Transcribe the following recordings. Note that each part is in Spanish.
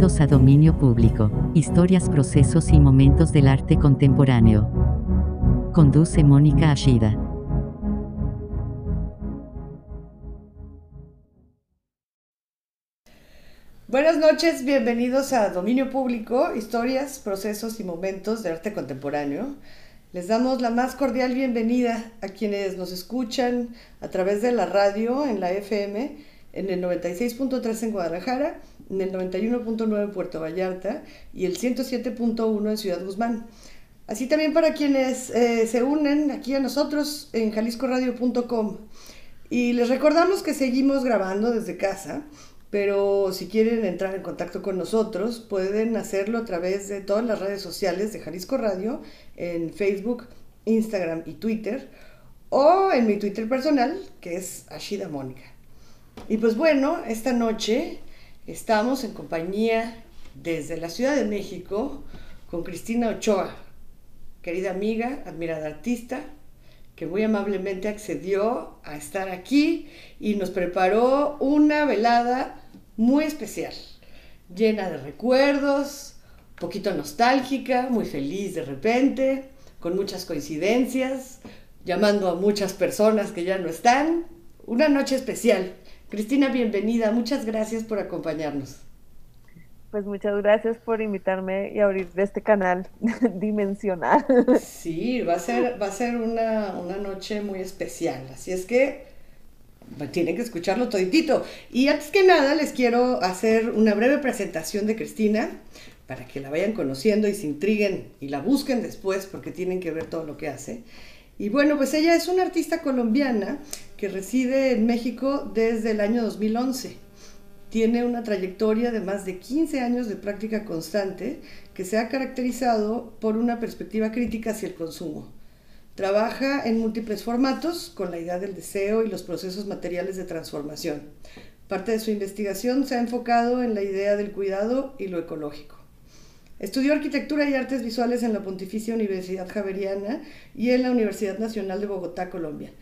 Bienvenidos a Dominio Público, historias, procesos y momentos del arte contemporáneo. Conduce Mónica Ashida. Buenas noches, bienvenidos a Dominio Público, historias, procesos y momentos de arte contemporáneo. Les damos la más cordial bienvenida a quienes nos escuchan a través de la radio en la FM, en el 96.3 en Guadalajara, en el 91.9 en Puerto Vallarta y el 107.1 en Ciudad Guzmán. Así también para quienes eh, se unen aquí a nosotros en jaliscoradio.com. Y les recordamos que seguimos grabando desde casa pero si quieren entrar en contacto con nosotros, pueden hacerlo a través de todas las redes sociales de Jalisco Radio, en Facebook, Instagram y Twitter, o en mi Twitter personal, que es Ashida Mónica. Y pues bueno, esta noche estamos en compañía desde la Ciudad de México con Cristina Ochoa, querida amiga, admirada artista, que muy amablemente accedió a estar aquí y nos preparó una velada muy especial, llena de recuerdos, poquito nostálgica, muy feliz de repente, con muchas coincidencias, llamando a muchas personas que ya no están. Una noche especial. Cristina, bienvenida. Muchas gracias por acompañarnos. Pues muchas gracias por invitarme y abrir este canal dimensional. Sí, va a ser, va a ser una, una noche muy especial. Así es que tienen que escucharlo toditito. Y antes que nada les quiero hacer una breve presentación de Cristina para que la vayan conociendo y se intriguen y la busquen después porque tienen que ver todo lo que hace. Y bueno, pues ella es una artista colombiana que reside en México desde el año 2011. Tiene una trayectoria de más de 15 años de práctica constante que se ha caracterizado por una perspectiva crítica hacia el consumo Trabaja en múltiples formatos con la idea del deseo y los procesos materiales de transformación. Parte de su investigación se ha enfocado en la idea del cuidado y lo ecológico. Estudió arquitectura y artes visuales en la Pontificia Universidad Javeriana y en la Universidad Nacional de Bogotá, Colombia.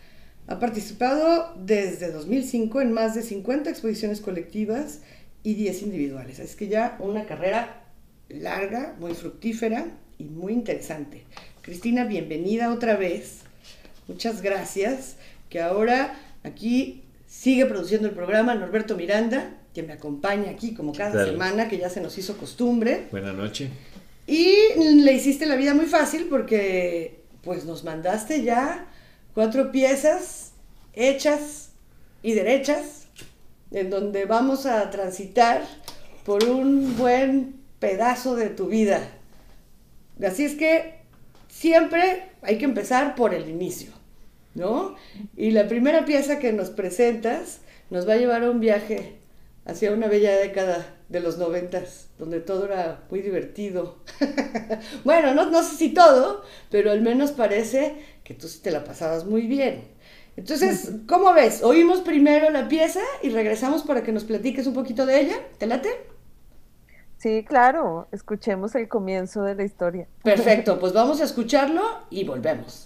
Ha participado desde 2005 en más de 50 exposiciones colectivas y 10 individuales. Es que ya una carrera larga, muy fructífera y muy interesante. Cristina, bienvenida otra vez. Muchas gracias. Que ahora aquí sigue produciendo el programa Norberto Miranda, que me acompaña aquí como cada semana, que ya se nos hizo costumbre. Buenas noches. Y le hiciste la vida muy fácil porque pues nos mandaste ya cuatro piezas hechas y derechas en donde vamos a transitar por un buen pedazo de tu vida. Así es que siempre hay que empezar por el inicio, ¿no? Y la primera pieza que nos presentas nos va a llevar a un viaje hacia una bella década de los noventas, donde todo era muy divertido. bueno, no, no sé si todo, pero al menos parece que tú sí te la pasabas muy bien. Entonces, ¿cómo ves? Oímos primero la pieza y regresamos para que nos platiques un poquito de ella. ¿Te late? Sí, claro, escuchemos el comienzo de la historia. Perfecto, pues vamos a escucharlo y volvemos.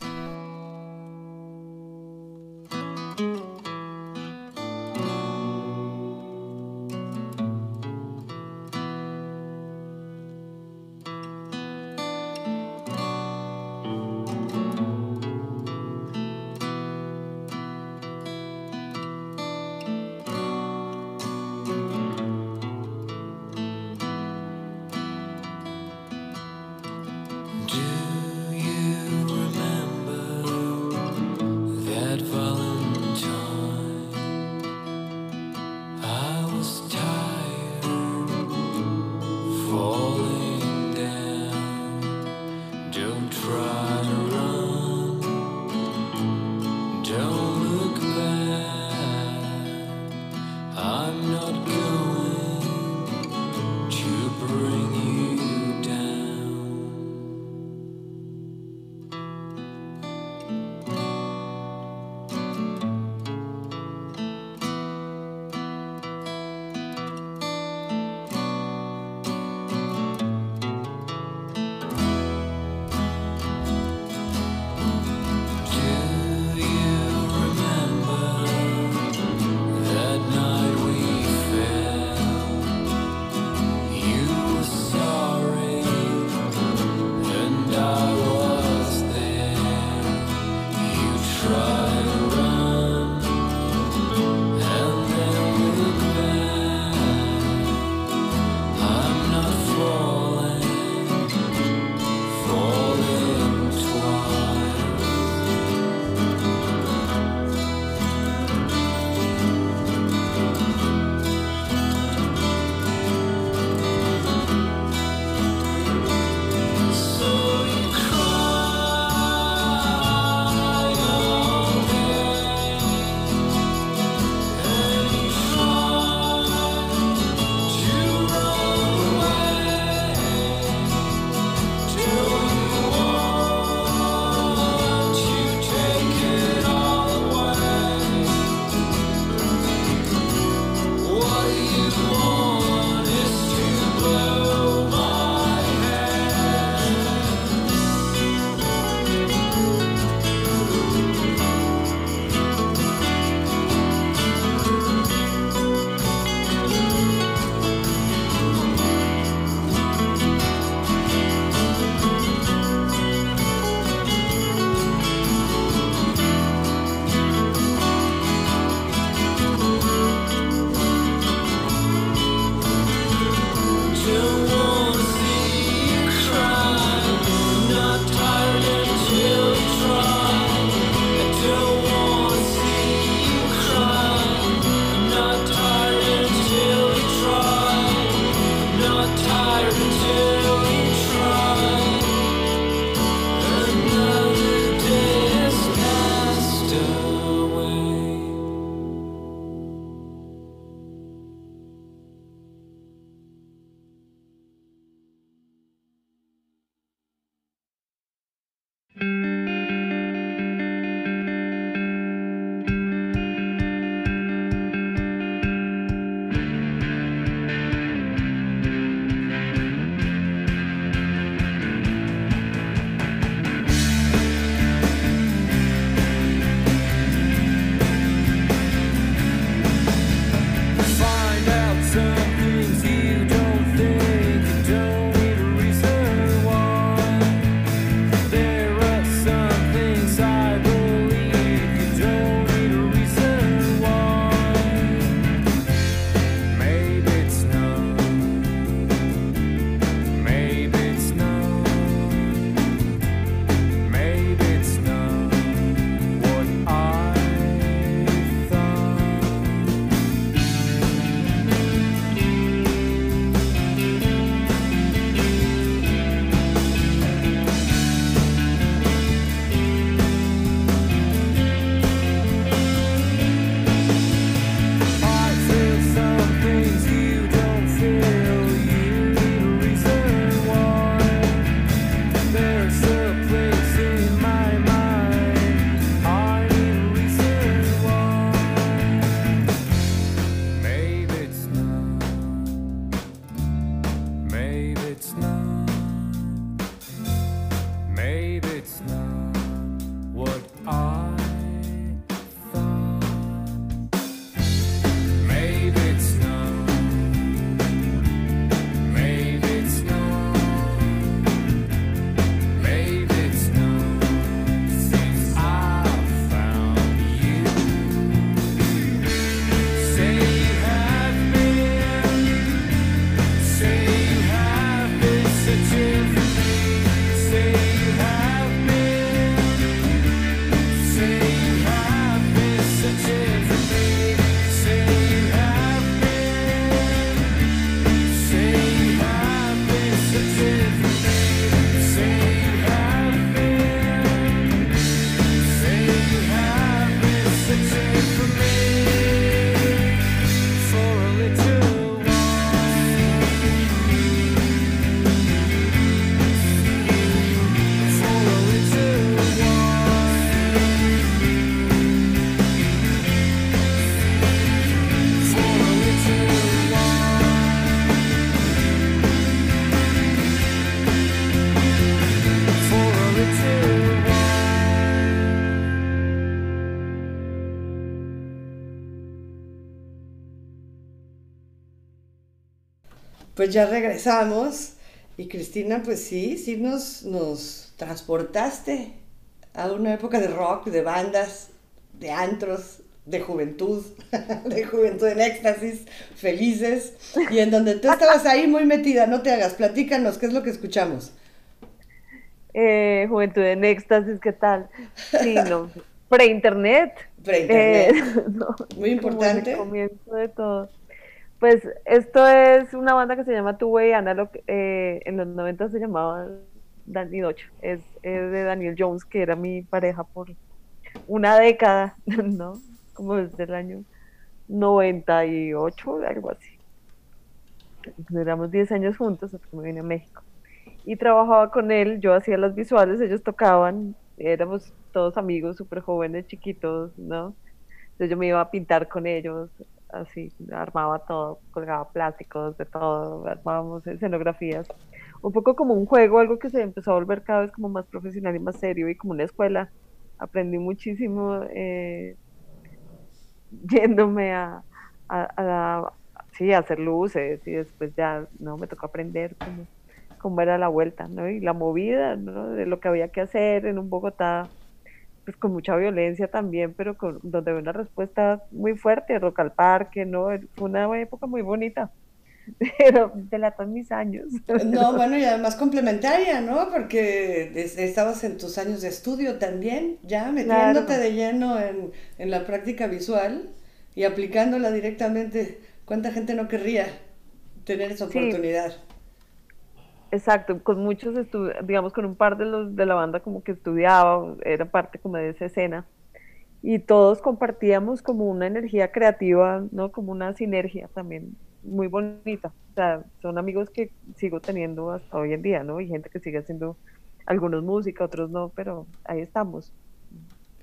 Pues ya regresamos y Cristina, pues sí, sí nos, nos transportaste a una época de rock, de bandas, de antros, de juventud, de juventud en éxtasis, felices, y en donde tú estabas ahí muy metida, no te hagas, platícanos, ¿qué es lo que escuchamos? Eh, juventud en éxtasis, ¿qué tal? Sí, no, pre-internet. Pre-internet. Eh, muy importante. el comienzo de todo. Pues esto es una banda que se llama Two Way Analog, eh, en los 90 se llamaba Danny Dodge, es, de Daniel Jones, que era mi pareja por una década, ¿no? Como desde el año 98, algo así. Duramos 10 años juntos hasta que me vine a México. Y trabajaba con él, yo hacía las visuales, ellos tocaban, éramos todos amigos, súper jóvenes, chiquitos, ¿no? Entonces yo me iba a pintar con ellos, así, armaba todo, colgaba plásticos, de todo, armábamos escenografías. Un poco como un juego, algo que se empezó a volver cada vez como más profesional y más serio y como una escuela. Aprendí muchísimo eh, yéndome a, a, sí, hacer luces y después ya no me tocó aprender cómo, cómo era la vuelta, ¿no? Y la movida, ¿no? De lo que había que hacer en un Bogotá, pues con mucha violencia también, pero con, donde había una respuesta muy fuerte, Rock al Parque, ¿no? Fue una época muy bonita pero delatan mis años. No, bueno, y además complementaria, ¿no? Porque estabas en tus años de estudio también, ya metiéndote de lleno en, en, la práctica visual y aplicándola directamente. ¿Cuánta gente no querría tener esa oportunidad? Exacto, con muchos, digamos, con un par de los de la banda como que estudiaba, era parte como de esa escena, y todos compartíamos como una energía creativa, ¿no? Como una sinergia también muy bonita. O sea, son amigos que sigo teniendo hasta hoy en día, ¿no? Y gente que sigue haciendo algunos música, otros no, pero ahí estamos.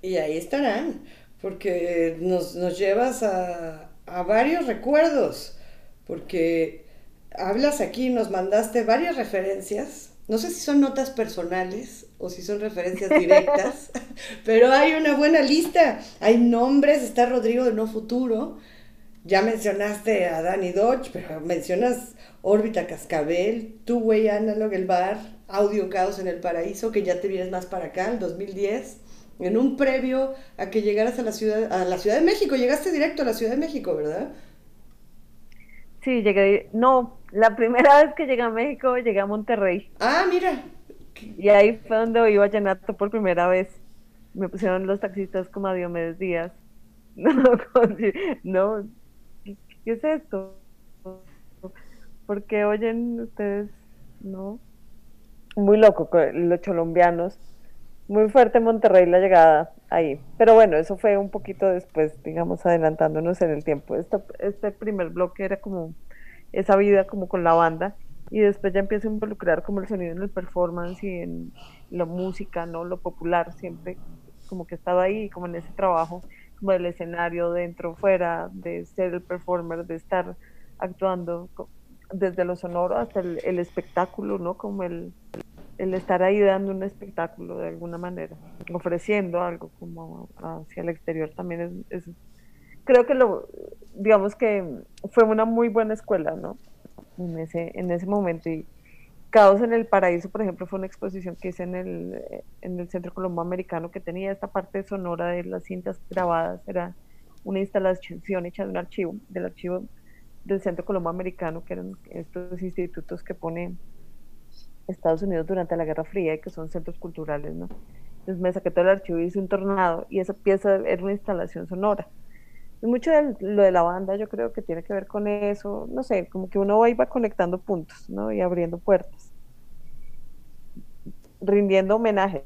Y ahí estarán, porque nos, nos llevas a, a varios recuerdos, porque hablas aquí, nos mandaste varias referencias. No sé si son notas personales o si son referencias directas, pero hay una buena lista. Hay nombres, está Rodrigo de No Futuro. Ya mencionaste a Danny Dodge, pero mencionas Órbita Cascabel, Two Way Analog, el bar, Audio Caos en el Paraíso, que ya te vienes más para acá, el 2010. En un previo a que llegaras a la ciudad, a la Ciudad de México, llegaste directo a la Ciudad de México, ¿verdad? Sí, llegué, no, la primera vez que llegué a México llegué a Monterrey. Ah, mira. Y ahí fue donde iba a Llenato por primera vez. Me pusieron los taxistas como a Diomedes Díaz. No, no, ¿qué es esto? Porque oyen ustedes, ¿no? Muy loco, los colombianos. Muy fuerte Monterrey la llegada ahí. Pero bueno, eso fue un poquito después, digamos, adelantándonos en el tiempo. este primer bloque era como esa vida como con la banda y después ya empiezo a involucrar como el sonido en el performance y en la música, ¿no? Lo popular siempre como que estaba ahí, como en ese trabajo, como del escenario, dentro, fuera, de ser el performer, de estar actuando desde lo sonoro hasta el, espectáculo, ¿no? Como el, el, estar ahí dando un espectáculo de alguna manera, ofreciendo algo como hacia el exterior también es, creo que lo, digamos que fue una muy buena escuela, ¿no? En ese, en ese momento. Y Caos en el Paraíso, por ejemplo, fue una exposición que hice en el, en el Centro Colombo Americano que tenía esta parte sonora de las cintas grabadas. Era una instalación hecha de un archivo, del archivo del Centro Colombo Americano, que eran estos institutos que pone Estados Unidos durante la Guerra Fría y que son centros culturales, ¿no? Entonces me saqué todo el archivo y hice un tornado y esa pieza era una instalación sonora mucho de lo de la banda yo creo que tiene que ver con eso, no sé, como que uno va y va conectando puntos, ¿no? Y abriendo puertas, rindiendo homenaje.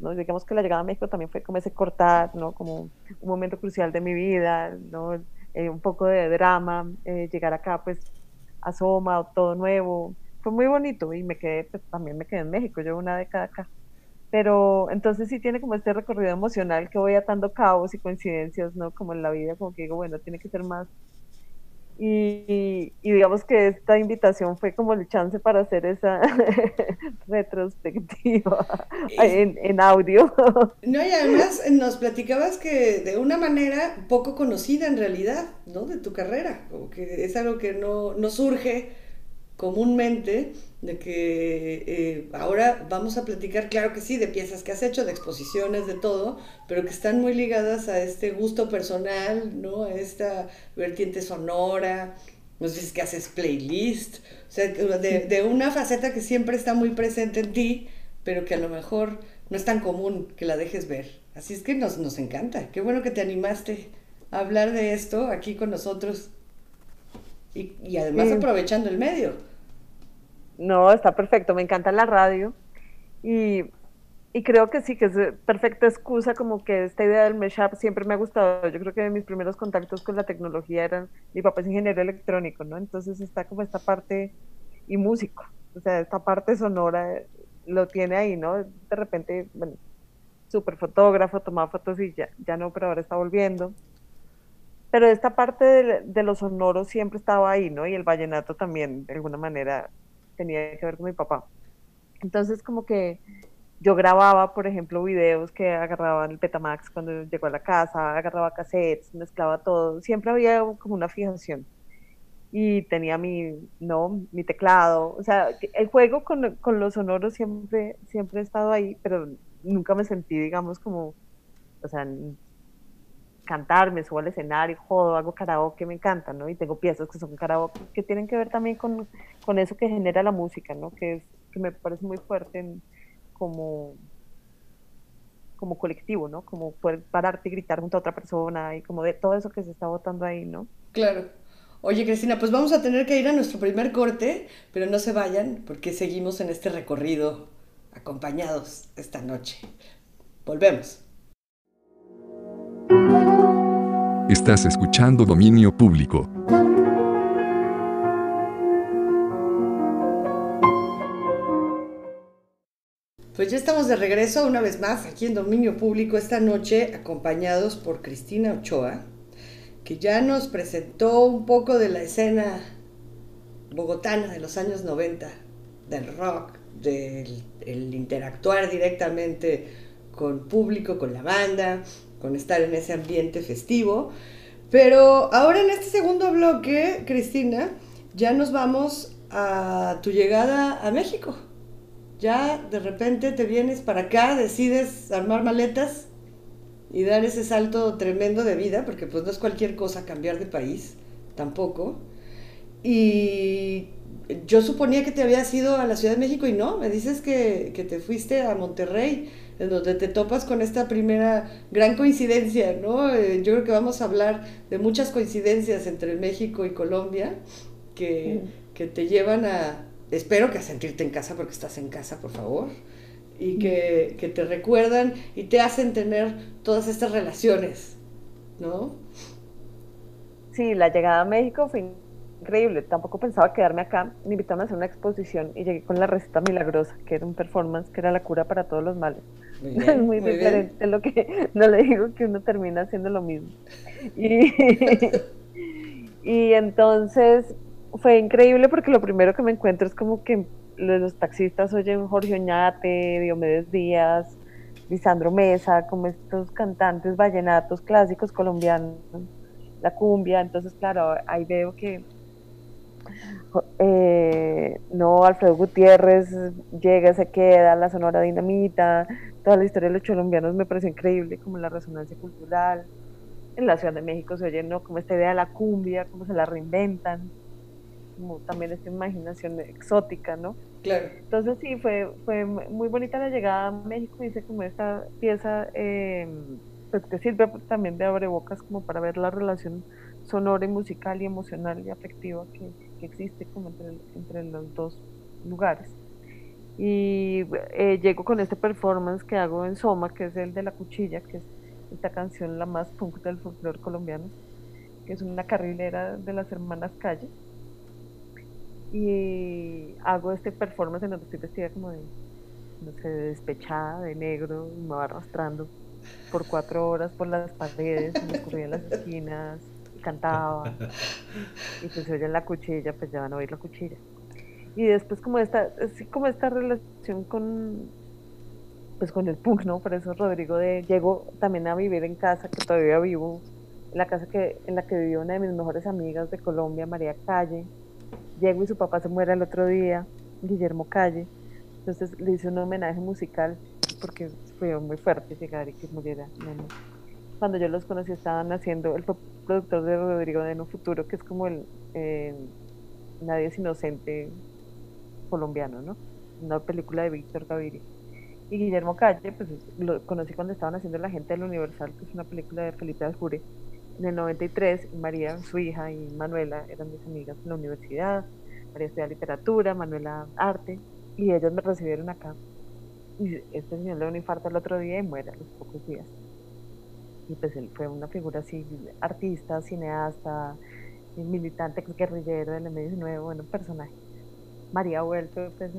¿no? Digamos que la llegada a México también fue como ese cortar, ¿no? Como un momento crucial de mi vida, ¿no? Eh, un poco de drama, eh, llegar acá pues asoma, todo nuevo, fue muy bonito y me quedé, pues también me quedé en México, llevo una década acá pero entonces sí tiene como este recorrido emocional que voy atando cabos y coincidencias, ¿no? Como en la vida, como que digo, bueno, tiene que ser más. Y, digamos que esta invitación fue como el chance para hacer esa retrospectiva en, en, audio. No, y además nos platicabas que de una manera poco conocida en realidad, ¿no? De tu carrera, como que es algo que no, no surge comúnmente de que eh, ahora vamos a platicar, claro que sí, de piezas que has hecho, de exposiciones, de todo, pero que están muy ligadas a este gusto personal, ¿no? A esta vertiente sonora, no sé si es que haces playlist, o sea, de, de, una faceta que siempre está muy presente en ti, pero que a lo mejor no es tan común que la dejes ver. Así es que nos, nos encanta, qué bueno que te animaste a hablar de esto aquí con nosotros y, y además aprovechando el medio. No, está perfecto, me encanta la radio y, creo que sí, que es perfecta excusa como que esta idea del mashup siempre me ha gustado. Yo creo que mis primeros contactos con la tecnología eran, mi papá es ingeniero electrónico, ¿no? Entonces está como esta parte y músico, o sea, esta parte sonora lo tiene ahí, ¿no? De repente, bueno, súper fotógrafo, tomaba fotos y ya, ya no, pero ahora está volviendo. Pero esta parte de, de los sonoros siempre estaba ahí, ¿no? Y el vallenato también, de alguna manera, tenía que ver con mi papá. Entonces como que yo grababa, por ejemplo, videos que agarraba en el Petamax cuando llegó a la casa, agarraba cassettes, mezclaba todo, siempre había como una fijación. Y tenía mi, no, mi teclado, o sea, el juego con, con los sonoros siempre, siempre he estado ahí, pero nunca me sentí, digamos, como, o sea, cantar, me subo al escenario, jodo, hago karaoke, me encanta, ¿no? Y tengo piezas que son karaoke, que tienen que ver también con, con eso que genera la música, ¿no? Que, es, que me parece muy fuerte como, como colectivo, ¿no? Como poder pararte y gritar junto a otra persona y como de todo eso que se está votando ahí, ¿no? Claro. Oye, Cristina, pues vamos a tener que ir a nuestro primer corte, pero no se vayan porque seguimos en este recorrido acompañados esta noche. Volvemos. Estás escuchando Dominio Público. Pues ya estamos de regreso una vez más aquí en Dominio Público esta noche acompañados por Cristina Ochoa, que ya nos presentó un poco de la escena bogotana de los años 90, del rock, del interactuar directamente con público, con la banda, con estar en ese ambiente festivo. Pero ahora en este segundo bloque, Cristina, ya nos vamos a tu llegada a México. Ya de repente te vienes para acá, decides armar maletas y dar ese salto tremendo de vida, porque pues no es cualquier cosa cambiar de país, tampoco. Y yo suponía que te habías ido a la Ciudad de México y no, me dices que, que te fuiste a Monterrey en donde te topas con esta primera gran coincidencia, ¿no? Eh, yo creo que vamos a hablar de muchas coincidencias entre México y Colombia que, que te llevan a, espero que a sentirte en casa porque estás en casa, por favor, y que, que te recuerdan y te hacen tener todas estas relaciones, ¿no? Sí, la llegada a México fue increíble. Tampoco pensaba quedarme acá. Me invitaron a hacer una exposición y llegué con la receta milagrosa, que era un performance que era la cura para todos los males. es muy, diferente lo que no le digo que uno termina haciendo lo mismo. Y, y entonces fue increíble porque lo primero que me encuentro es como que los taxistas oyen Jorge Oñate, Diomedes Díaz, Lisandro Mesa, como estos cantantes vallenatos clásicos colombianos, la cumbia, entonces claro, ahí veo que eh, no, Alfredo Gutiérrez llega, se queda, la Sonora Dinamita, toda la historia de los colombianos me parece increíble, como la resonancia cultural. En la Ciudad de México se oye, ¿no? Como esta idea de la cumbia, cómo se la reinventan, como también esta imaginación exótica, ¿no? Claro. Entonces sí, fue, fue muy bonita la llegada a México, hice como esta pieza, eh, pues que sirve también de abrebocas como para ver la relación sonora y musical y emocional y afectiva que, existe como entre, entre, los dos lugares. Y eh, llego con este performance que hago en Soma, que es el de La Cuchilla, que es esta canción la más punk del folclore colombiano, que es una carrilera de las hermanas Calle. Y hago este performance en donde estoy vestida como de, no sé, despechada, de negro, me va arrastrando por cuatro horas por las paredes, me escurría en las esquinas, cantaba. Y pues se oye la cuchilla, pues ya van a oír la cuchilla. Y después como esta, así como esta relación con pues con el punk, ¿no? Por eso Rodrigo de llego también a vivir en casa, que todavía vivo, en la casa que, en la que vivió una de mis mejores amigas de Colombia, María Calle, Llego y su papá se muere el otro día, Guillermo Calle. Entonces le hice un homenaje musical porque fue muy fuerte llegar y que muriera. Cuando yo los conocí estaban haciendo, el productor de Rodrigo de No Futuro, que es como el eh, Nadie es Inocente colombiano, ¿no? Una película de Víctor Gaviria. Y Guillermo Calle, pues lo conocí cuando estaban haciendo La Gente del Universal, que es una película de Felipe Aljure, en el 93. María, su hija, y Manuela eran mis amigas en la universidad. María estudia literatura, Manuela arte, y ellos me recibieron acá. Y este señor le dio un infarto el otro día y muere a los pocos días. Y pues él fue una figura así, artista, cineasta, militante, guerrillero del M19, bueno, personaje. María Vuelto, pues,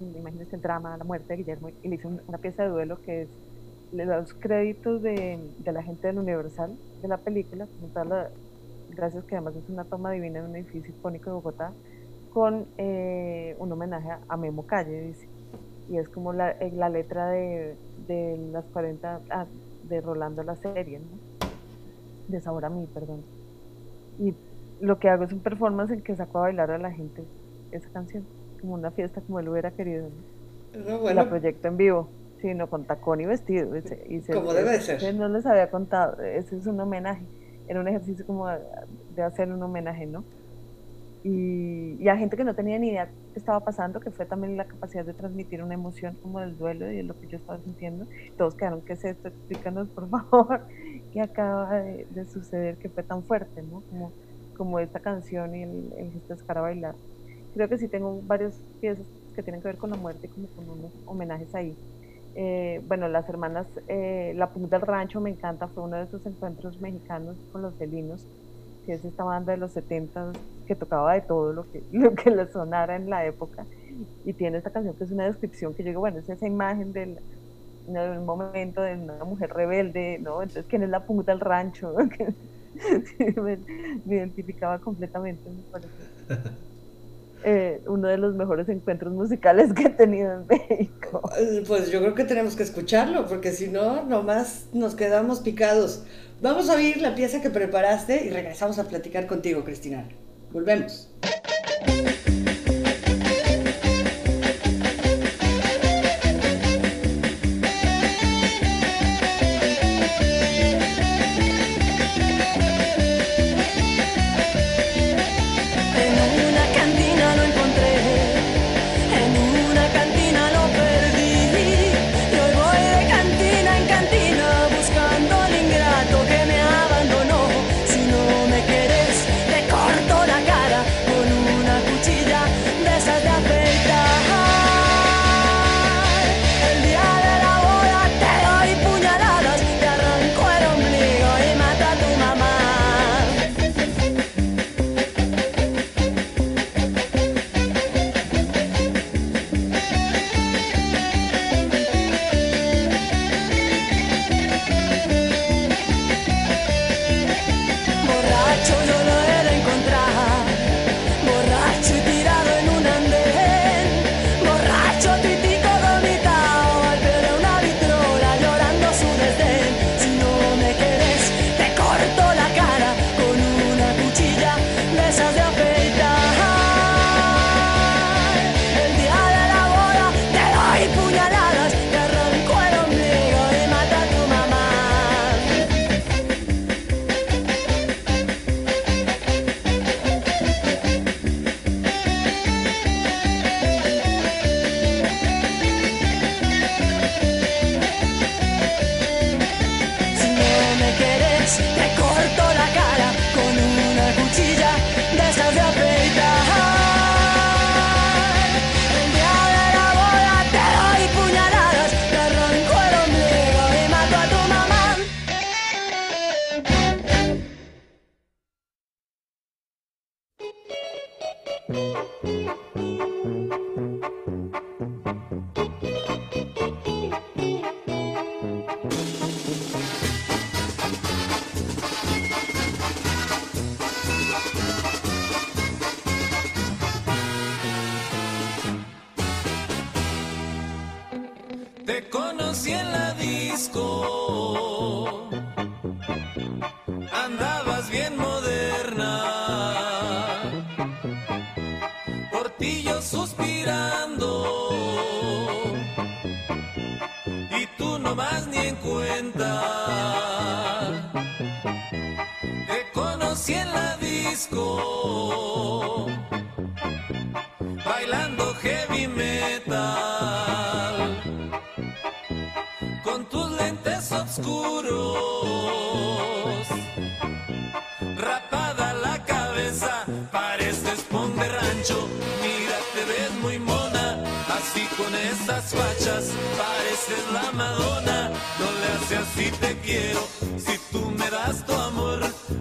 imagínense el drama, la muerte de Guillermo, y le hizo una pieza de duelo que es le da los créditos de, de, la gente del Universal de la película, gracias que además es una toma divina en un edificio icónico de Bogotá, con eh, un homenaje a Memo Calle, dice. Y es como la, eh, la letra de, de, las 40, ah, de Rolando la serie, ¿no? De Sabor a mí, perdón. Y lo que hago es un performance en que saco a bailar a la gente esa canción, como una fiesta como él hubiera querido. ¿no? La proyecto en vivo sino con tacón y vestido. Y como debe ser. No les había contado, ese es un homenaje, era un ejercicio como de, hacer un homenaje, ¿no? Y, a gente que no tenía ni idea qué estaba pasando, que fue también la capacidad de transmitir una emoción como del duelo y de lo que yo estaba sintiendo. Todos quedaron, ¿qué es esto? Explícanos, por favor, qué acaba de, suceder, que fue tan fuerte, ¿no? Como, como esta canción y el, el gesto de a bailar. Creo que sí tengo varias piezas que tienen que ver con la muerte, como con unos homenajes ahí. Eh, bueno, las hermanas, eh, La Punta del Rancho me encanta, fue uno de esos encuentros mexicanos con los felinos, que es esta banda de los 70 que tocaba de todo lo que, lo que le sonara en la época. Y tiene esta canción que es una descripción que yo digo, bueno, es esa imagen del, del momento de una mujer rebelde, ¿no? Entonces, ¿quién es la punta del rancho? me, me, identificaba completamente, me parece. Eh, uno de los mejores encuentros musicales que he tenido en México. Pues yo creo que tenemos que escucharlo, porque si no, nomás nos quedamos picados. Vamos a oír la pieza que preparaste y regresamos a platicar contigo, Cristina. Volvemos. Heavy metal, con tus lentes oscuros, rapada la cabeza, pareces pon de rancho, mira te ves muy mona, así con esas fachas, pareces la Madonna, no le hace así te quiero, si tú me das tu amor,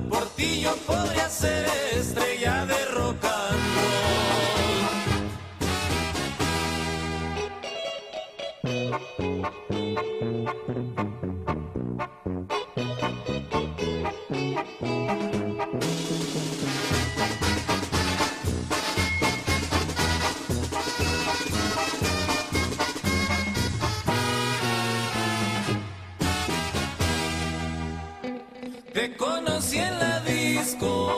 por ti yo podría ser estrella de rock Te conocí en la disco.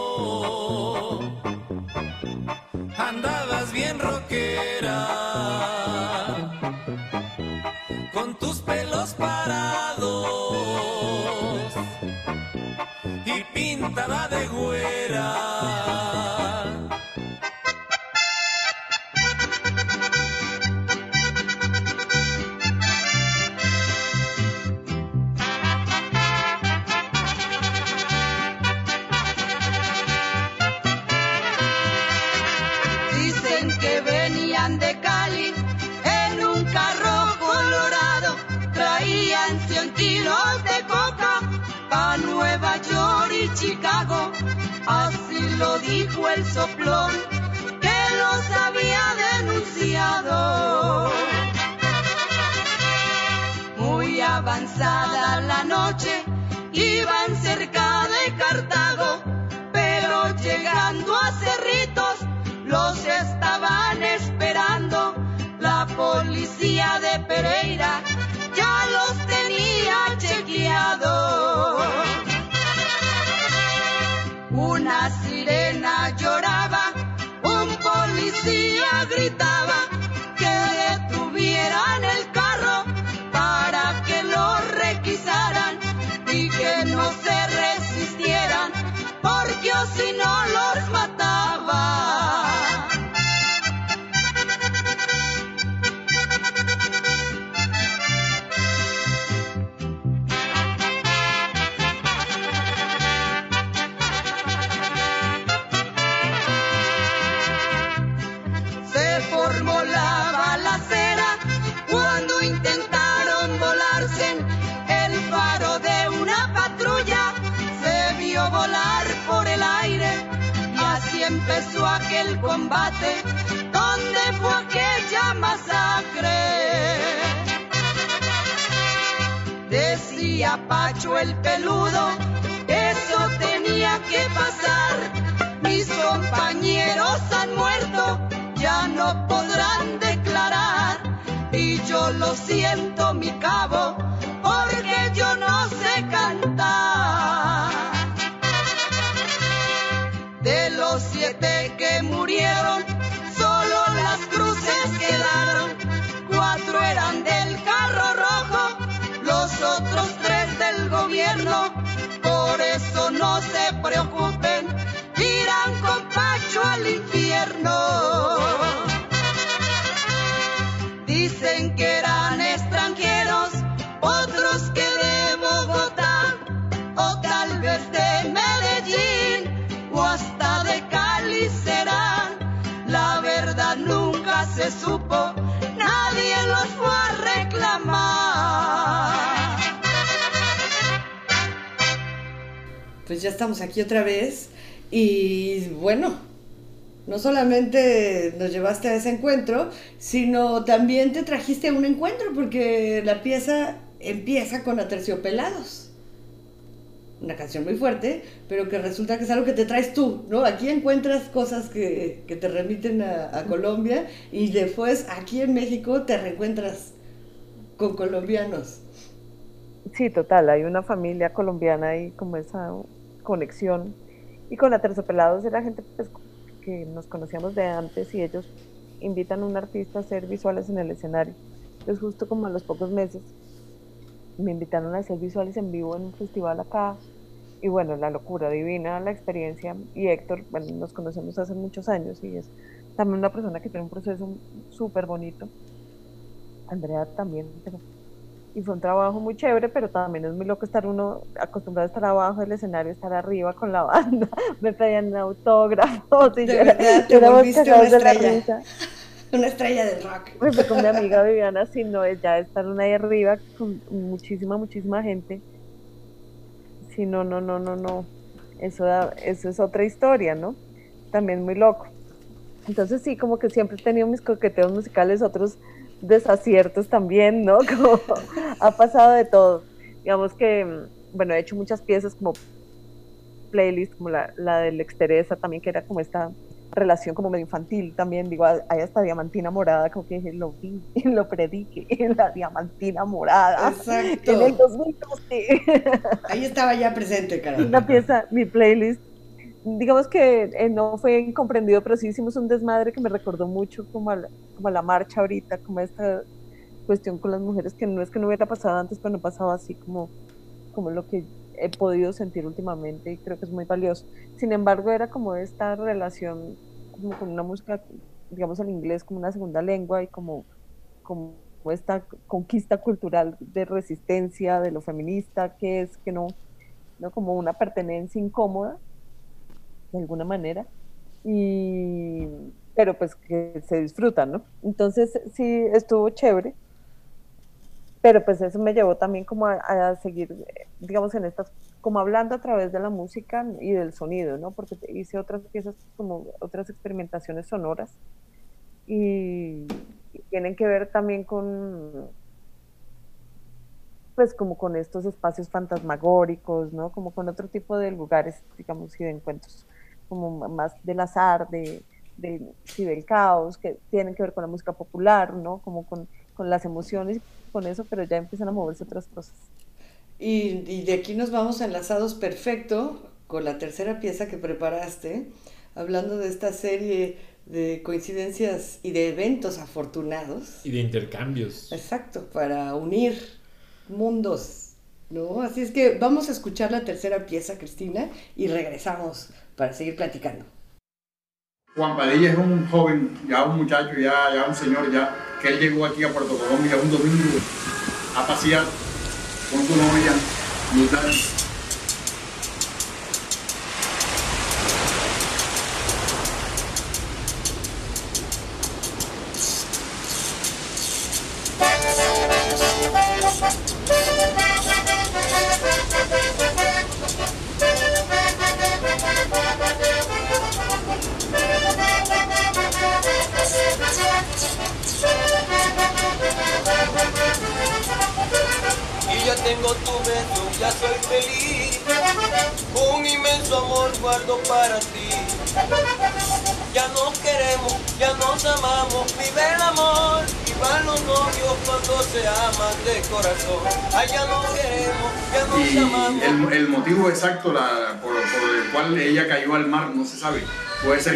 Avanzada la noche, iban cerca de Cartago, pero llegando a Cerritos, los estaban esperando. La policía de Pereira ya los tenía chequeados. Una sirena lloraba, un policía gritaba El peludo, eso tenía que pasar. Mis compañeros han muerto, ya no podrán declarar. Y yo lo siento, mi cabo, se preocupen, irán con Pacho al infierno. Dicen que eran extranjeros, otros que de Bogotá, o tal vez de Medellín, o hasta de Cali serán. La verdad nunca se supo, Pues ya estamos aquí otra vez y bueno, no solamente nos llevaste a ese encuentro, sino también te trajiste a un encuentro porque la pieza empieza con Aterciopelados. Una canción muy fuerte, pero que resulta que es algo que te traes tú, ¿no? Aquí encuentras cosas que, que te remiten a, a Colombia y después aquí en México te reencuentras con colombianos. Sí, total, hay una familia colombiana y como esa conexión. Y con Aterciopelados era gente pues, que nos conocíamos de antes y ellos invitan a un artista a hacer visuales en el escenario. Entonces justo como a los pocos meses me invitaron a hacer visuales en vivo en un festival acá. Y bueno, la locura divina, la experiencia. Y Héctor, bueno, nos conocemos hace muchos años y es también una persona que tiene un proceso súper bonito. Andrea también, pero y fue un trabajo muy chévere, pero también es muy loco estar uno acostumbrado a estar abajo del escenario, estar arriba con la banda, me pedían autógrafos y De yo verdad, te éramos volviste cagados una estrella. Una estrella de rock. Me fui con mi amiga Viviana, si no es ya estar una ahí arriba con muchísima, muchísima gente. Si no, no, no, no, no. Eso, da- eso es otra historia, ¿no? También muy loco. Entonces sí, como que siempre he tenido mis coqueteos musicales, otros desaciertos también, ¿no? Como ha pasado de todo. Digamos que, bueno, he hecho muchas piezas como playlist, como la, la del Exteresa también, que era como esta relación como medio infantil también, digo, hay hasta diamantina morada, como que dije, lo vi, lo prediqué, la diamantina morada. Exacto. En el 2012. Ahí estaba ya presente, caramba. Una pieza, mi playlist, digamos que eh, no fue incomprendido, pero sí hicimos un desmadre que me recordó mucho como a la, como a la marcha ahorita, como esta cuestión con las mujeres que no es que no hubiera pasado antes, pero no pasaba así como, como lo que he podido sentir últimamente y creo que es muy valioso. Sin embargo, era como esta relación como con una música, digamos, el inglés como una segunda lengua y como, como esta conquista cultural de resistencia, de lo feminista, que es que no, ¿no? como una pertenencia incómoda, de alguna manera, y, pero pues que se disfruta, ¿no? Entonces sí, estuvo chévere, pero pues eso me llevó también como a, seguir, digamos, en estas, como hablando a través de la música y del sonido, ¿no? Porque hice otras piezas, como otras experimentaciones sonoras, y, y tienen que ver también con pues como con estos espacios fantasmagóricos, ¿no? Como con otro tipo de lugares, digamos, y de encuentros, como más del azar, de, de, sí, del caos, que tienen que ver con la música popular, ¿no? Como con, con las emociones, con eso, pero ya empiezan a moverse otras cosas. Y, y de aquí nos vamos enlazados perfecto con la tercera pieza que preparaste, hablando de esta serie de coincidencias y de eventos afortunados. Y de intercambios. Exacto, para unir mundos, ¿no? Así es que vamos a escuchar la tercera pieza, Cristina, y regresamos para seguir platicando. Juan Padilla es un joven, ya un muchacho, ya, ya un señor, ya, que él llegó aquí a Puerto Colombia un domingo a pasear con su novia. Y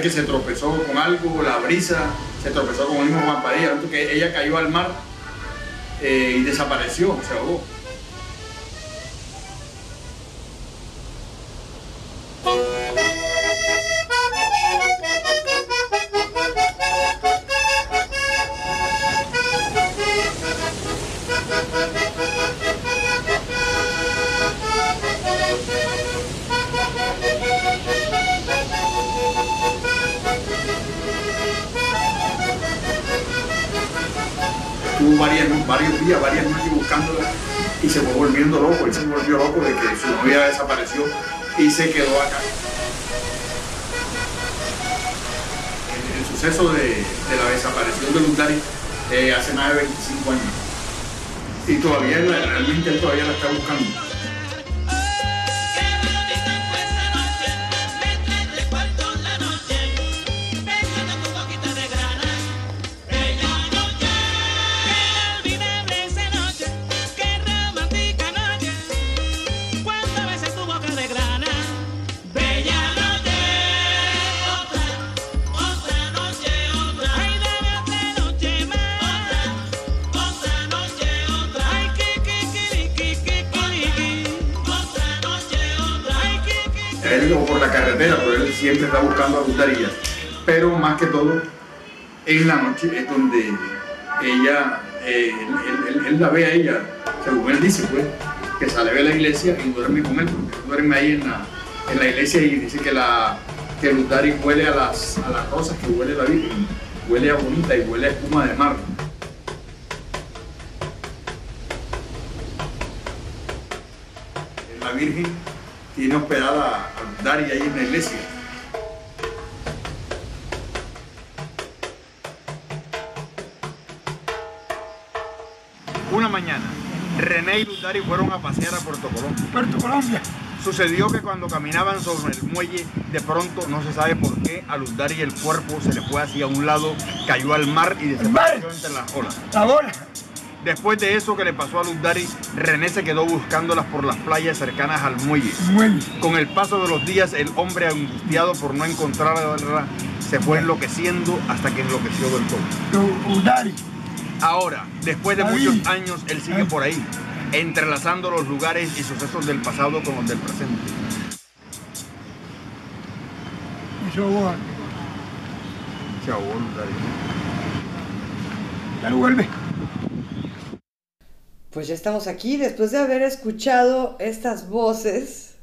que se tropezó con algo, la brisa, se tropezó con el mismo Juan Padilla, que ella cayó al mar eh, y desapareció, se ahogó. Y se quedó acá. El, suceso de, la desaparición de Lutari eh, hace más de 25 años. Y todavía, realmente él todavía la está buscando. Daría. Pero más que todo, en la noche es donde ella, eh, él, la ve a ella, según él dice, pues, que sale de la iglesia y duerme con él, porque duerme ahí en la, en la iglesia y dice que, la, que Luz Daría huele a las, a las rosas que huele la Virgen, huele a bonita y huele a espuma de mar. La Virgen tiene hospedada a Luz Daria ahí en la iglesia. René y Lutari fueron a pasear a Puerto Colombia. Puerto Colombia. Sucedió que cuando caminaban sobre el muelle, de pronto, no se sabe por qué, a Lutari el cuerpo se le fue hacia un lado, cayó al mar y desapareció entre las olas. La bola. Después de eso que le pasó a Lutari, René se quedó buscándolas por las playas cercanas al muelle. Muelle. Con el paso de los días, el hombre angustiado por no encontrarla se fue enloqueciendo hasta que enloqueció del todo. Ahora, después de muchos años, él sigue por ahí, entrelazando los lugares y sucesos del pasado con los del presente. Vuelve. Pues ya estamos aquí después de haber escuchado estas voces.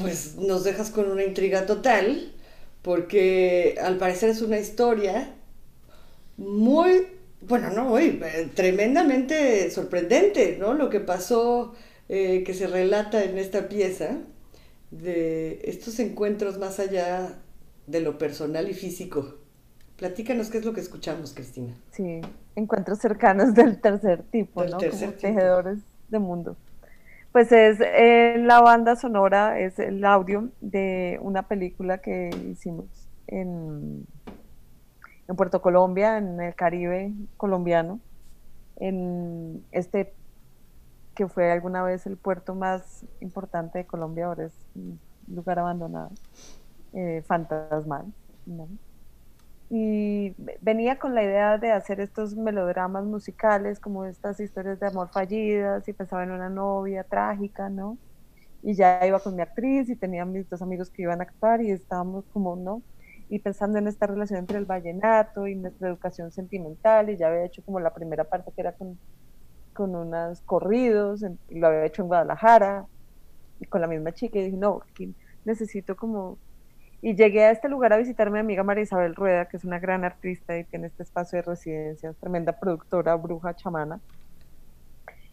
Pues nos dejas con una intriga total, porque al parecer es una historia muy, bueno, no muy, eh, tremendamente sorprendente, ¿no? Lo que pasó, eh, que se relata en esta pieza, de estos encuentros más allá de lo personal y físico. Platícanos qué es lo que escuchamos, Cristina. Sí, encuentros cercanos del tercer tipo, Del ¿no? tercer Como tipo. tejedores de mundo. Pues es eh, la banda sonora, es el audio de una película que hicimos en, en Puerto Colombia, en el Caribe colombiano, en este que fue alguna vez el puerto más importante de Colombia, ahora es un lugar abandonado, eh, fantasmal. ¿no? y ve- venía con la idea de hacer estos melodramas musicales, como estas historias de amor fallidas, y pensaba en una novia trágica, ¿no? Y ya iba con mi actriz y tenía mis dos amigos que iban a actuar y estábamos como, ¿no? Y pensando en esta relación entre el vallenato y nuestra educación sentimental, y ya había hecho como la primera parte que era con, con unos corridos, en- lo había hecho en Guadalajara, y con la misma chica, y dije, no, necesito como y llegué a este lugar a visitar a mi amiga María Isabel Rueda, que es una gran artista y tiene este espacio de residencia, tremenda productora, bruja, chamana.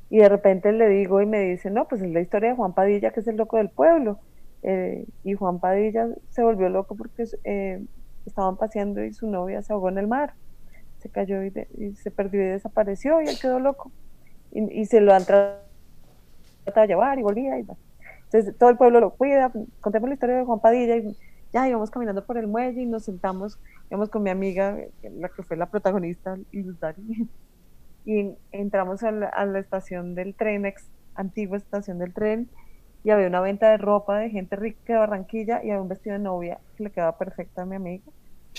Y de repente le digo y me dice, no, pues es la historia de Juan Padilla, que es el loco del pueblo. Eh, y Juan Padilla se volvió loco porque eh, estaban paseando y su novia se ahogó en el mar. Se cayó y, de- y se perdió y desapareció y él quedó loco. Y, y se lo han tratado de llevar y volvía y. Entonces todo el pueblo lo cuida. Contemos la historia de Juan Padilla y ya íbamos caminando por el muelle y nos sentamos, íbamos con mi amiga, la que fue la protagonista, y entramos a la, a la estación del tren, ex antigua estación del tren, y había una venta de ropa de gente rica de Barranquilla y había un vestido de novia que le quedaba perfecto a mi amiga.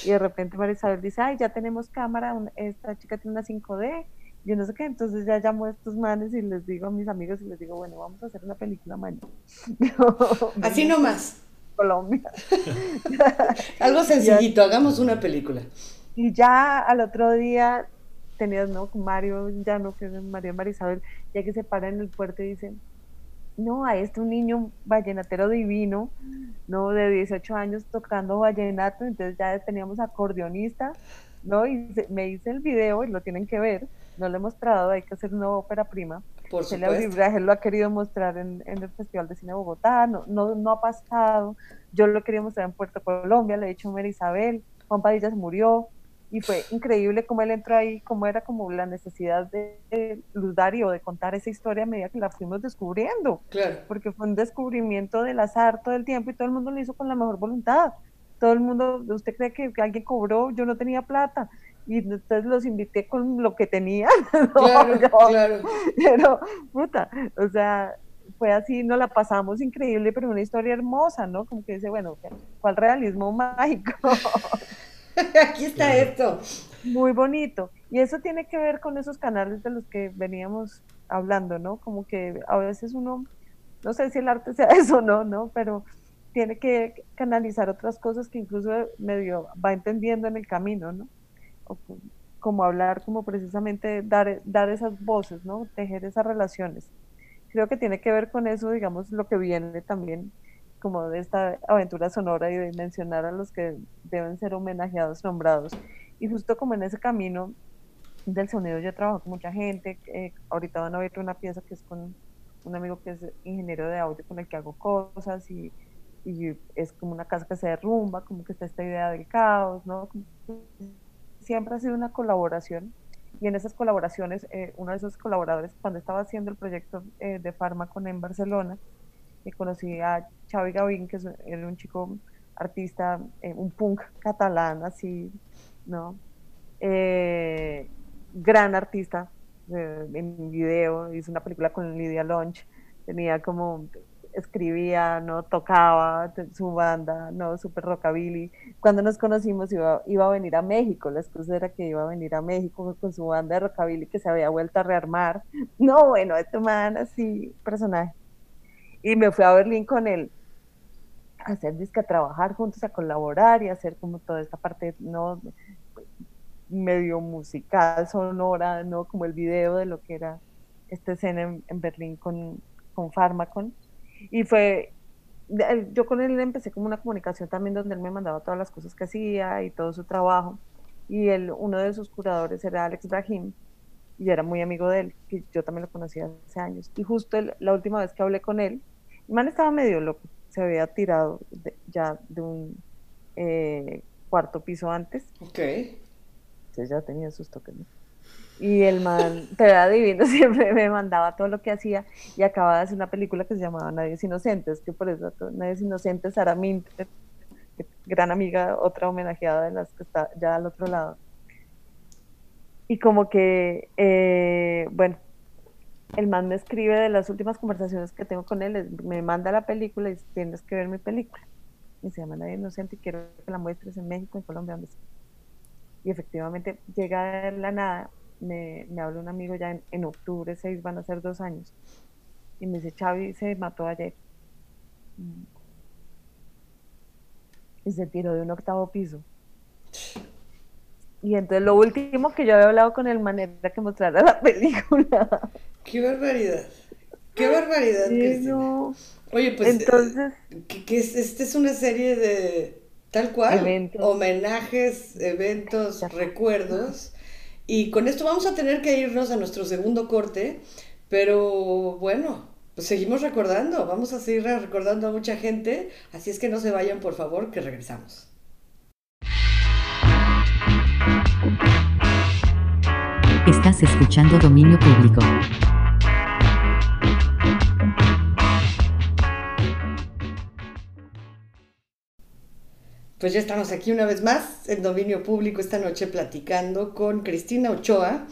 Y de repente María Isabel dice, ay, ya tenemos cámara, un- esta chica tiene una 5D, yo no sé qué, entonces ya llamo a estos manes y les digo a mis amigos y les digo, bueno, vamos a hacer una película mañana. Así nomás. Colombia. Algo sencillito, hagamos una película. Y ya al otro día tenías, ¿no? Mario, ya no, que es María Marisabel, ya que se para en el puerto y dice, no, ahí está un niño vallenatero divino, ¿no? De 18 años tocando vallenato, entonces ya teníamos acordeonista, ¿no? Y se- me hice el video y lo tienen que ver, no lo he mostrado, hay que hacer una ópera prima. Por. Bribraje lo ha querido mostrar en, en el Festival de Cine Bogotá, no, no, no ha pasado. Yo lo quería mostrar en Puerto Colombia, le he dicho a María Isabel, Juan Padilla se murió, y fue increíble cómo él entró ahí, cómo era como la necesidad de, de Luz Dario de contar esa historia a medida que la fuimos descubriendo, Claro. porque fue un descubrimiento del azar todo el tiempo y todo el mundo lo hizo con la mejor voluntad. Todo el mundo, usted cree que, que alguien cobró, yo no tenía plata, y entonces los invité con lo que tenía. ¿no? Claro, claro. pero, puta, o sea, fue así, nos la pasamos increíble, pero una historia hermosa, ¿no? Como que dice, bueno, ¿cuál realismo mágico? Aquí está esto. Muy bonito. Y eso tiene que ver con esos canales de los que veníamos hablando, ¿no? Como que a veces uno, no sé si el arte sea eso o no, ¿no? Pero tiene que canalizar otras cosas que incluso medio va entendiendo en el camino, ¿no? O como hablar, como precisamente dar, dar esas voces, ¿no? Tejer esas relaciones. Creo que tiene que ver con eso, digamos, lo que viene también como de esta aventura sonora y de mencionar a los que deben ser homenajeados, nombrados. Y justo como en ese camino del sonido yo trabajo con mucha gente, eh, ahorita van a ver una pieza que es con un amigo que es ingeniero de audio con el que hago cosas y y es como una casa que se derrumba, como que está esta idea del caos, ¿no? Siempre ha sido una colaboración y en esas colaboraciones, eh, uno de esos colaboradores, cuando estaba haciendo el proyecto eh, de Fármaco en Barcelona, eh, conocí a Xavi Gavín, que es, un chico artista, un punk catalán, así, ¿no? gran artista en video, hizo una película con Lidia Lunch, tenía como escribía, no tocaba su banda, no super rockabilly. Cuando nos conocimos iba, iba a venir a México, la excusa era que iba a venir a México con su banda de rockabilly que se había vuelto a rearmar. No, bueno, este man así, personaje. Y me fui a Berlín con él a hacer disque, a trabajar juntos, a colaborar y a hacer como toda esta parte, no medio musical, sonora, no como el video de lo que era esta escena en, Berlín con, con Pharmacon. Y fue, yo con él empecé como una comunicación también donde él me mandaba todas las cosas que hacía y todo su trabajo. Y él, uno de sus curadores era Alex Brahim, y era muy amigo de él, que yo también lo conocía hace años. Y justo la última vez que hablé con él, el man estaba medio loco, se había tirado ya de un eh, cuarto piso antes. Ok. Entonces ya tenía sus toques. Y el man, te era divino, siempre me mandaba todo lo que hacía y acababa de hacer una película que se llamaba Nadie es Inocentes, que por eso Nadie es Inocente, Sara Minter, gran amiga, otra homenajeada de las que está ya al otro lado. Y como que, eh, bueno, el man me escribe de las últimas conversaciones que tengo con él, me manda la película y dice, tienes que ver mi película. Y se llama Nadie Inocente y quiero que la muestres en México, en Colombia, donde sea. Y efectivamente llega la nada me, habló un amigo ya en, octubre 6, van a ser dos años, y me dice, Xavi se mató ayer. Y se tiró de un octavo piso. Y entonces lo último que yo había hablado con el manera que mostrara la película. ¡Qué barbaridad! ¡Qué barbaridad! Oye, pues entonces, eh, que, esta es una serie de tal cual, homenajes, eventos, recuerdos y con esto vamos a tener que irnos a nuestro segundo corte, pero bueno, pues seguimos recordando, vamos a seguir recordando a mucha gente, así es que no se vayan por favor, que regresamos. Estás escuchando Dominio Público. Pues ya estamos aquí una vez más en dominio público esta noche platicando con Cristina Ochoa,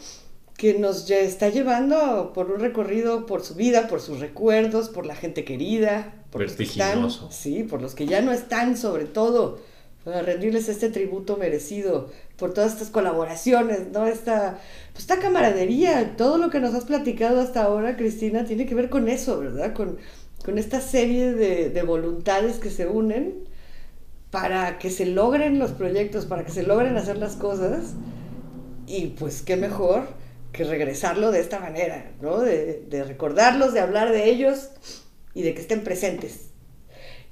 que nos ya está llevando por un recorrido por su vida, por sus recuerdos, por la gente querida, por los que están, sí, por los que ya no están, sobre todo, para rendirles este tributo merecido, por todas estas colaboraciones, ¿no? Esta, pues, esta camaradería, todo lo que nos has platicado hasta ahora, Cristina, tiene que ver con eso, ¿verdad? Con, con esta serie de, de voluntades que se unen para que se logren los proyectos, para que se logren hacer las cosas. Y pues qué mejor que regresarlo de esta manera, ¿no? De, recordarlos, de hablar de ellos y de que estén presentes.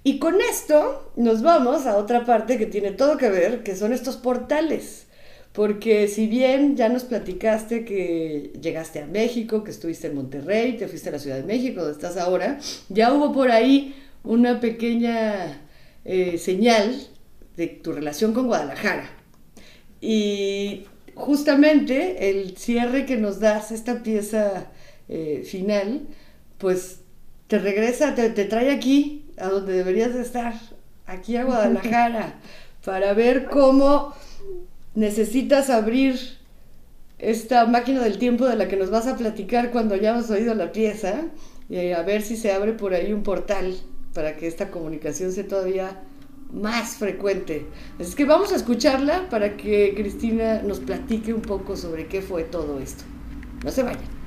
Y con esto nos vamos a otra parte que tiene todo que ver, que son estos portales. Porque si bien ya nos platicaste que llegaste a México, que estuviste en Monterrey, te fuiste a la Ciudad de México, donde estás ahora, ya hubo por ahí una pequeña eh, señal de tu relación con Guadalajara. Y justamente el cierre que nos das, esta pieza eh, final, pues te regresa, te, te, trae aquí, a donde deberías de estar, aquí a Guadalajara, para ver cómo necesitas abrir esta máquina del tiempo de la que nos vas a platicar cuando hayamos oído la pieza, y a ver si se abre por ahí un portal para que esta comunicación sea todavía más frecuente. Así que vamos a escucharla para que Cristina nos platique un poco sobre qué fue todo esto. No se vayan.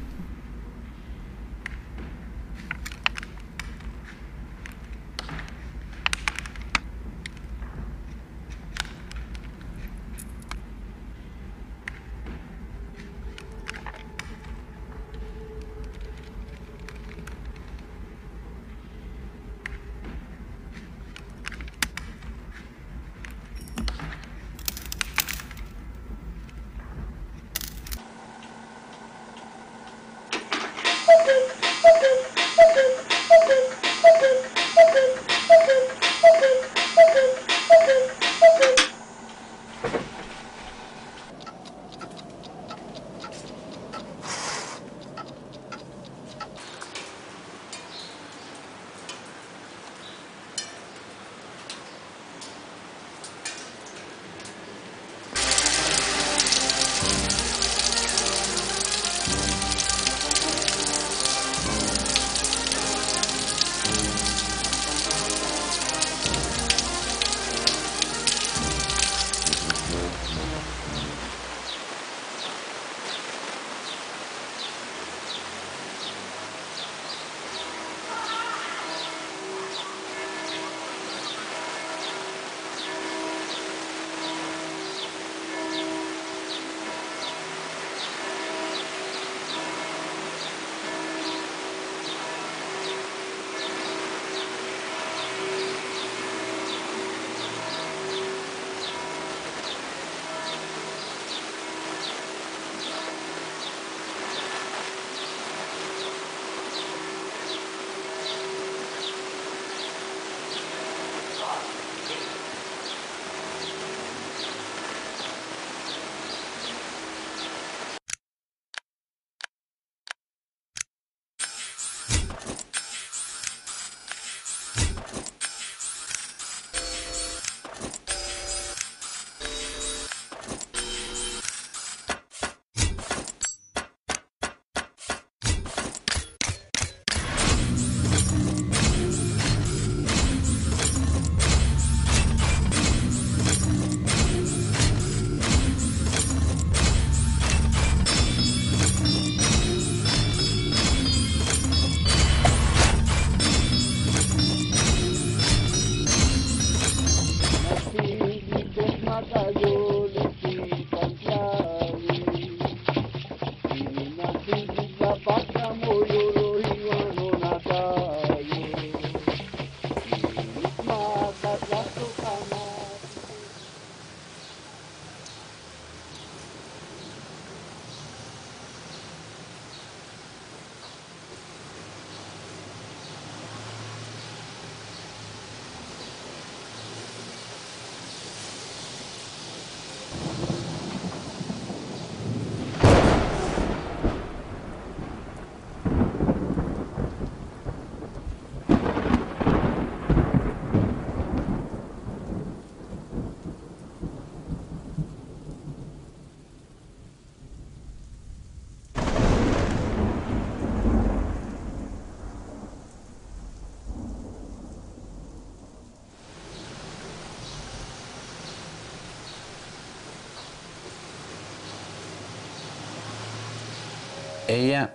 Ella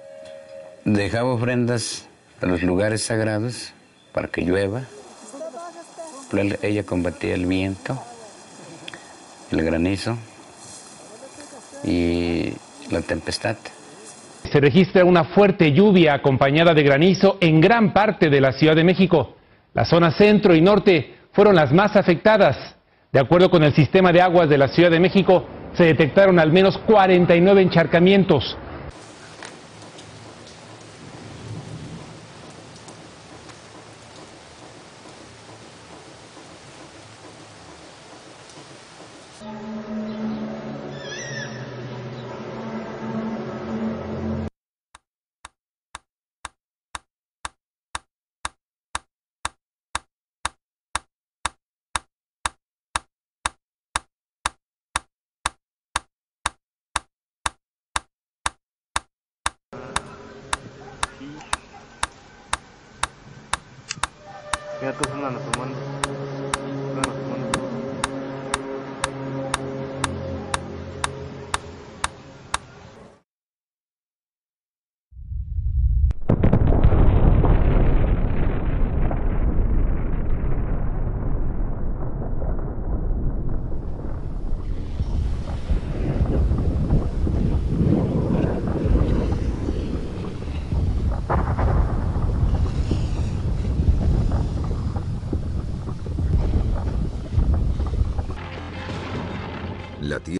dejaba ofrendas a los lugares sagrados para que llueva. Ella combatía el viento, el granizo y la tempestad. Se registra una fuerte lluvia acompañada de granizo en gran parte de la Ciudad de México. La zona centro y norte fueron las más afectadas. De acuerdo con el sistema de aguas de la Ciudad de México, se detectaron al menos 49 encharcamientos.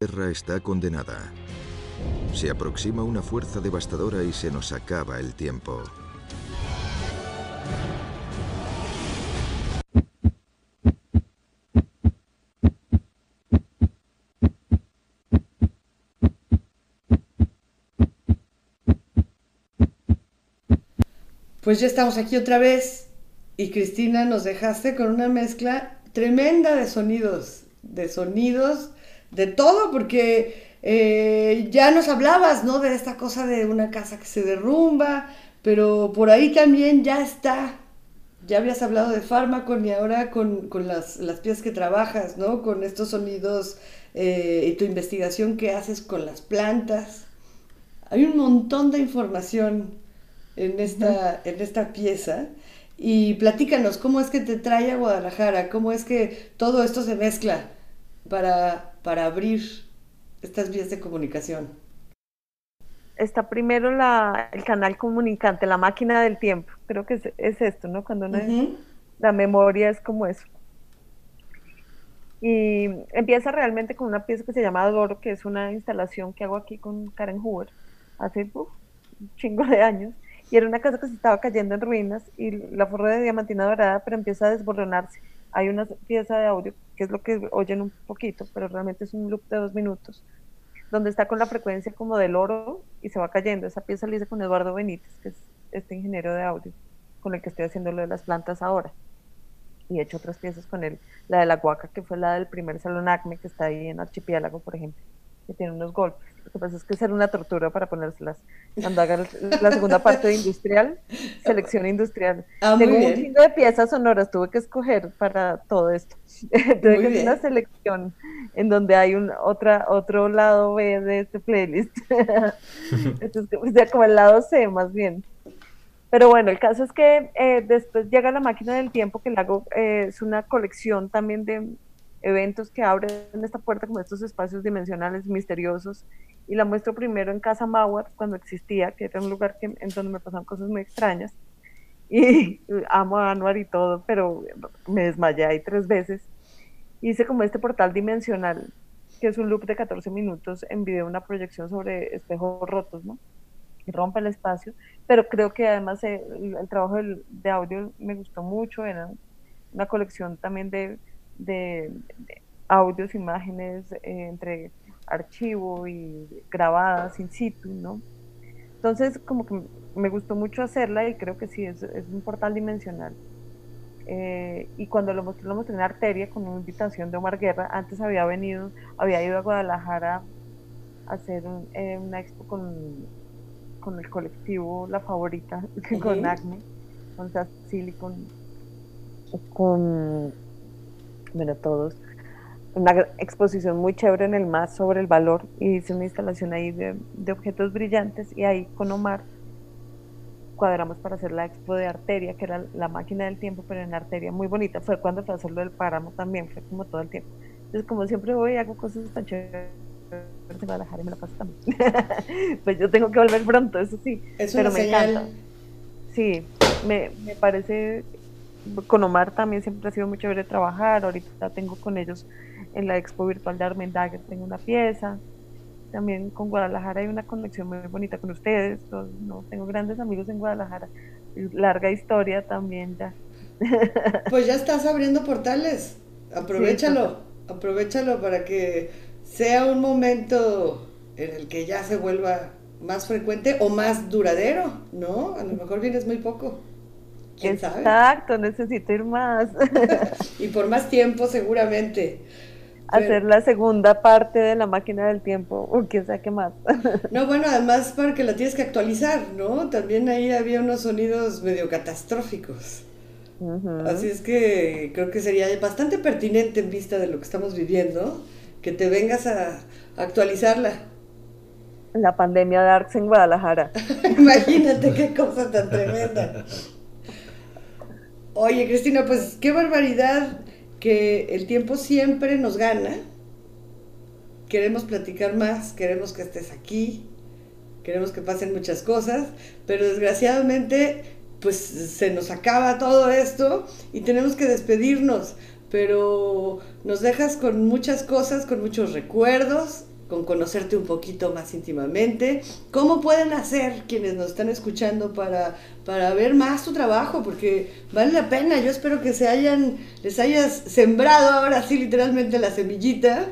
La Tierra está condenada. Se aproxima una fuerza devastadora y se nos acaba el tiempo. Pues ya estamos aquí otra vez y Cristina nos dejaste con una mezcla tremenda de sonidos, de sonidos, de todo, porque eh, ya nos hablabas, ¿no? De esta cosa de una casa que se derrumba, pero por ahí también ya está. Ya habías hablado de fármaco y ahora con, las, las, piezas que trabajas, ¿no? Con estos sonidos eh, y tu investigación que haces con las plantas. Hay un montón de información en esta, en esta pieza. Y platícanos, ¿cómo es que te trae a Guadalajara? ¿Cómo es que todo esto se mezcla para, para abrir estas vías de comunicación? Está primero la, el canal comunicante, la máquina del tiempo. Creo que es, es esto, ¿no? Cuando la memoria es como eso. Y empieza realmente con una pieza que se llama Adoro, que es una instalación que hago aquí con Karen Hoover hace un chingo de años y era una casa que se estaba cayendo en ruinas y la forra de diamantina dorada, pero empieza a desboronarse. Hay una pieza de audio, que es lo que oyen un poquito, pero realmente es un loop de dos minutos, donde está con la frecuencia como del oro y se va cayendo. Esa pieza la hice con Eduardo Benítez, que es este ingeniero de audio, con el que estoy haciendo lo de las plantas ahora. Y he hecho otras piezas con él. La de la Guaca, que fue la del primer salón ACME, que está ahí en Archipiélago, por ejemplo, que tiene unos golpes. Lo que pasa es que será una tortura para ponérselas. Cuando haga la segunda parte de industrial, selección industrial. Ah, Tengo un chingo de piezas sonoras, tuve que escoger para todo esto. tuve que hacer una selección en donde hay un otra, otro lado B de este playlist. Entonces, o sea, como el lado C más bien. Pero bueno, el caso es que eh, después llega la máquina del tiempo que le hago, eh, es una colección también de eventos que abren esta puerta como estos espacios dimensionales misteriosos y la muestro primero en Casa Mauer cuando existía, que era un lugar que, en donde me pasaban cosas muy extrañas y amo a Anuar y todo, pero me desmayé ahí tres veces. Hice como este portal dimensional, que es un loop de 14 minutos en video, una proyección sobre espejos rotos, ¿no? Y rompe el espacio, pero creo que además el, el trabajo del- de audio me gustó mucho, era una colección también de, de- de audios, imágenes eh, entre archivo y grabadas in situ, ¿no? Entonces, como que me gustó mucho hacerla y creo que sí, es, es un portal dimensional. Eh, y cuando lo mostré, lo mostré en Arteria con una invitación de Omar Guerra. Antes había venido, había ido a Guadalajara a hacer un- eh, una expo con, con el colectivo La Favorita, con. Acme, con con, con, bueno, todos, una exposición muy chévere en el MAS sobre el valor y hice una instalación ahí de, de objetos brillantes y ahí con Omar cuadramos para hacer la expo de Arteria, que era la máquina del tiempo, pero en Arteria, muy bonita. Fue cuando fue a hacerlo del páramo también, fue como todo el tiempo. Entonces, como siempre voy y hago cosas tan chéveres en Guadalajara y me la paso también. pues yo tengo que volver pronto, eso sí. Es pero me señal. encanta. Sí, me, me parece, con Omar también siempre ha sido muy chévere trabajar, ahorita tengo con ellos en la expo virtual de Armendager, tengo una pieza, también con Guadalajara hay una conexión muy bonita con ustedes, no, tengo grandes amigos en Guadalajara, larga historia también ya. Pues ya estás abriendo portales. Aprovechalo, aprovechalo para que sea un momento en el que ya se vuelva más frecuente o más duradero, ¿no? A lo mejor vienes muy poco. ¿Quién sabe? Exacto, necesito ir más. Y por más tiempo seguramente. Hacer la segunda parte de la máquina del tiempo, o quién sabe qué más. No, bueno, además para que la tienes que actualizar, ¿no? También ahí había unos sonidos medio catastróficos. Así es que creo que sería bastante pertinente en vista de lo que estamos viviendo, que te vengas a a actualizarla. La pandemia de Arcs en Guadalajara. Imagínate qué cosa tan tremenda. Oye, Cristina, pues qué barbaridad que el tiempo siempre nos gana. Queremos platicar más, queremos que estés aquí, queremos que pasen muchas cosas, pero desgraciadamente pues se nos acaba todo esto y tenemos que despedirnos, pero nos dejas con muchas cosas, con muchos recuerdos, con conocerte un poquito más íntimamente. ¿Cómo pueden hacer quienes nos están escuchando para, para ver más tu trabajo? Porque vale la pena, yo espero que se hayan, les hayas sembrado ahora sí literalmente la semillita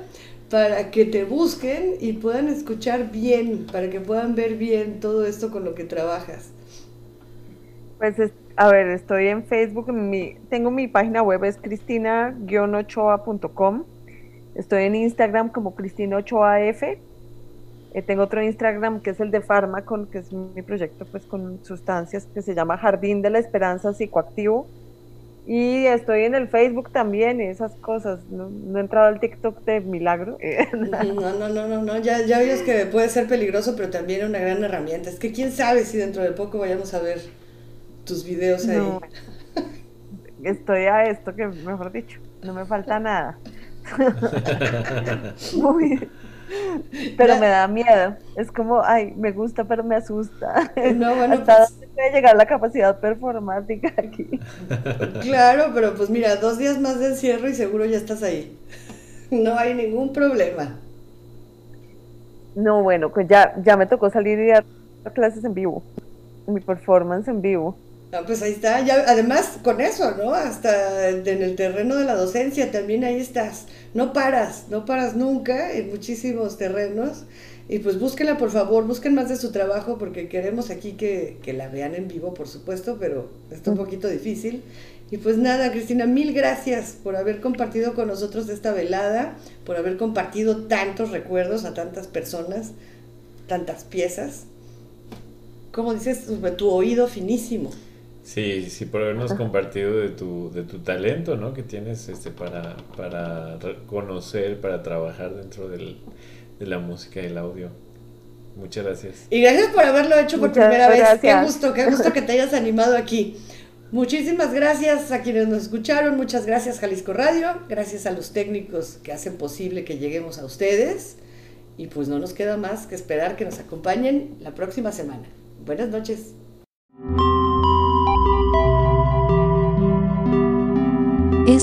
para que te busquen y puedan escuchar bien, para que puedan ver bien todo esto con lo que trabajas. Pues, es- a ver, estoy en Facebook, mi, tengo mi página web, es cristina-ochoa.com. Estoy en Instagram como Cristina Ochoa F. Eh, tengo otro Instagram que es el de Farmacon, que es mi proyecto pues con sustancias que se llama Jardín de la Esperanza Psicoactivo. Y estoy en el Facebook también, esas cosas. No, no he entrado al TikTok de milagro. No, no, no, no, no, ya, ya oyes que puede ser peligroso, pero también una gran herramienta. Es que quién sabe si dentro de poco vayamos a ver tus videos ahí. No. Estoy a esto que, mejor dicho, no me falta nada. Muy- Pero me da miedo. Es como, ay, me gusta, pero me asusta. No, bueno, ¿Hasta pues- dónde puede llegar la capacidad performática aquí? Claro, pero pues mira, dos días más de encierro y seguro ya estás ahí. No hay ningún problema. No, bueno, pues ya, ya me tocó salir y dar clases en vivo. Mi performance en vivo. Ah, pues ahí está, ya, además con eso, ¿no? Hasta en el terreno de la docencia también ahí estás. No paras, no paras nunca en muchísimos terrenos. Y pues búsquenla, por favor, busquen más de su trabajo porque queremos aquí que, que la vean en vivo, por supuesto, pero está un poquito difícil. Y pues nada, Cristina, mil gracias por haber compartido con nosotros esta velada, por haber compartido tantos recuerdos a tantas personas, tantas piezas. Como dices, tu oído finísimo. Sí, sí, por habernos compartido de tu, de tu talento, ¿no? Que tienes este para, para conocer, para trabajar dentro del, de la música y el audio. Muchas gracias. Y gracias por haberlo hecho por Muchas primera vez. Qué gracias. gusto, qué gusto que te hayas animado aquí. Muchísimas gracias a quienes nos escucharon, muchas gracias Jalisco Radio, gracias a los técnicos que hacen posible que lleguemos a ustedes y pues no nos queda más que esperar que nos acompañen la próxima semana. Buenas noches.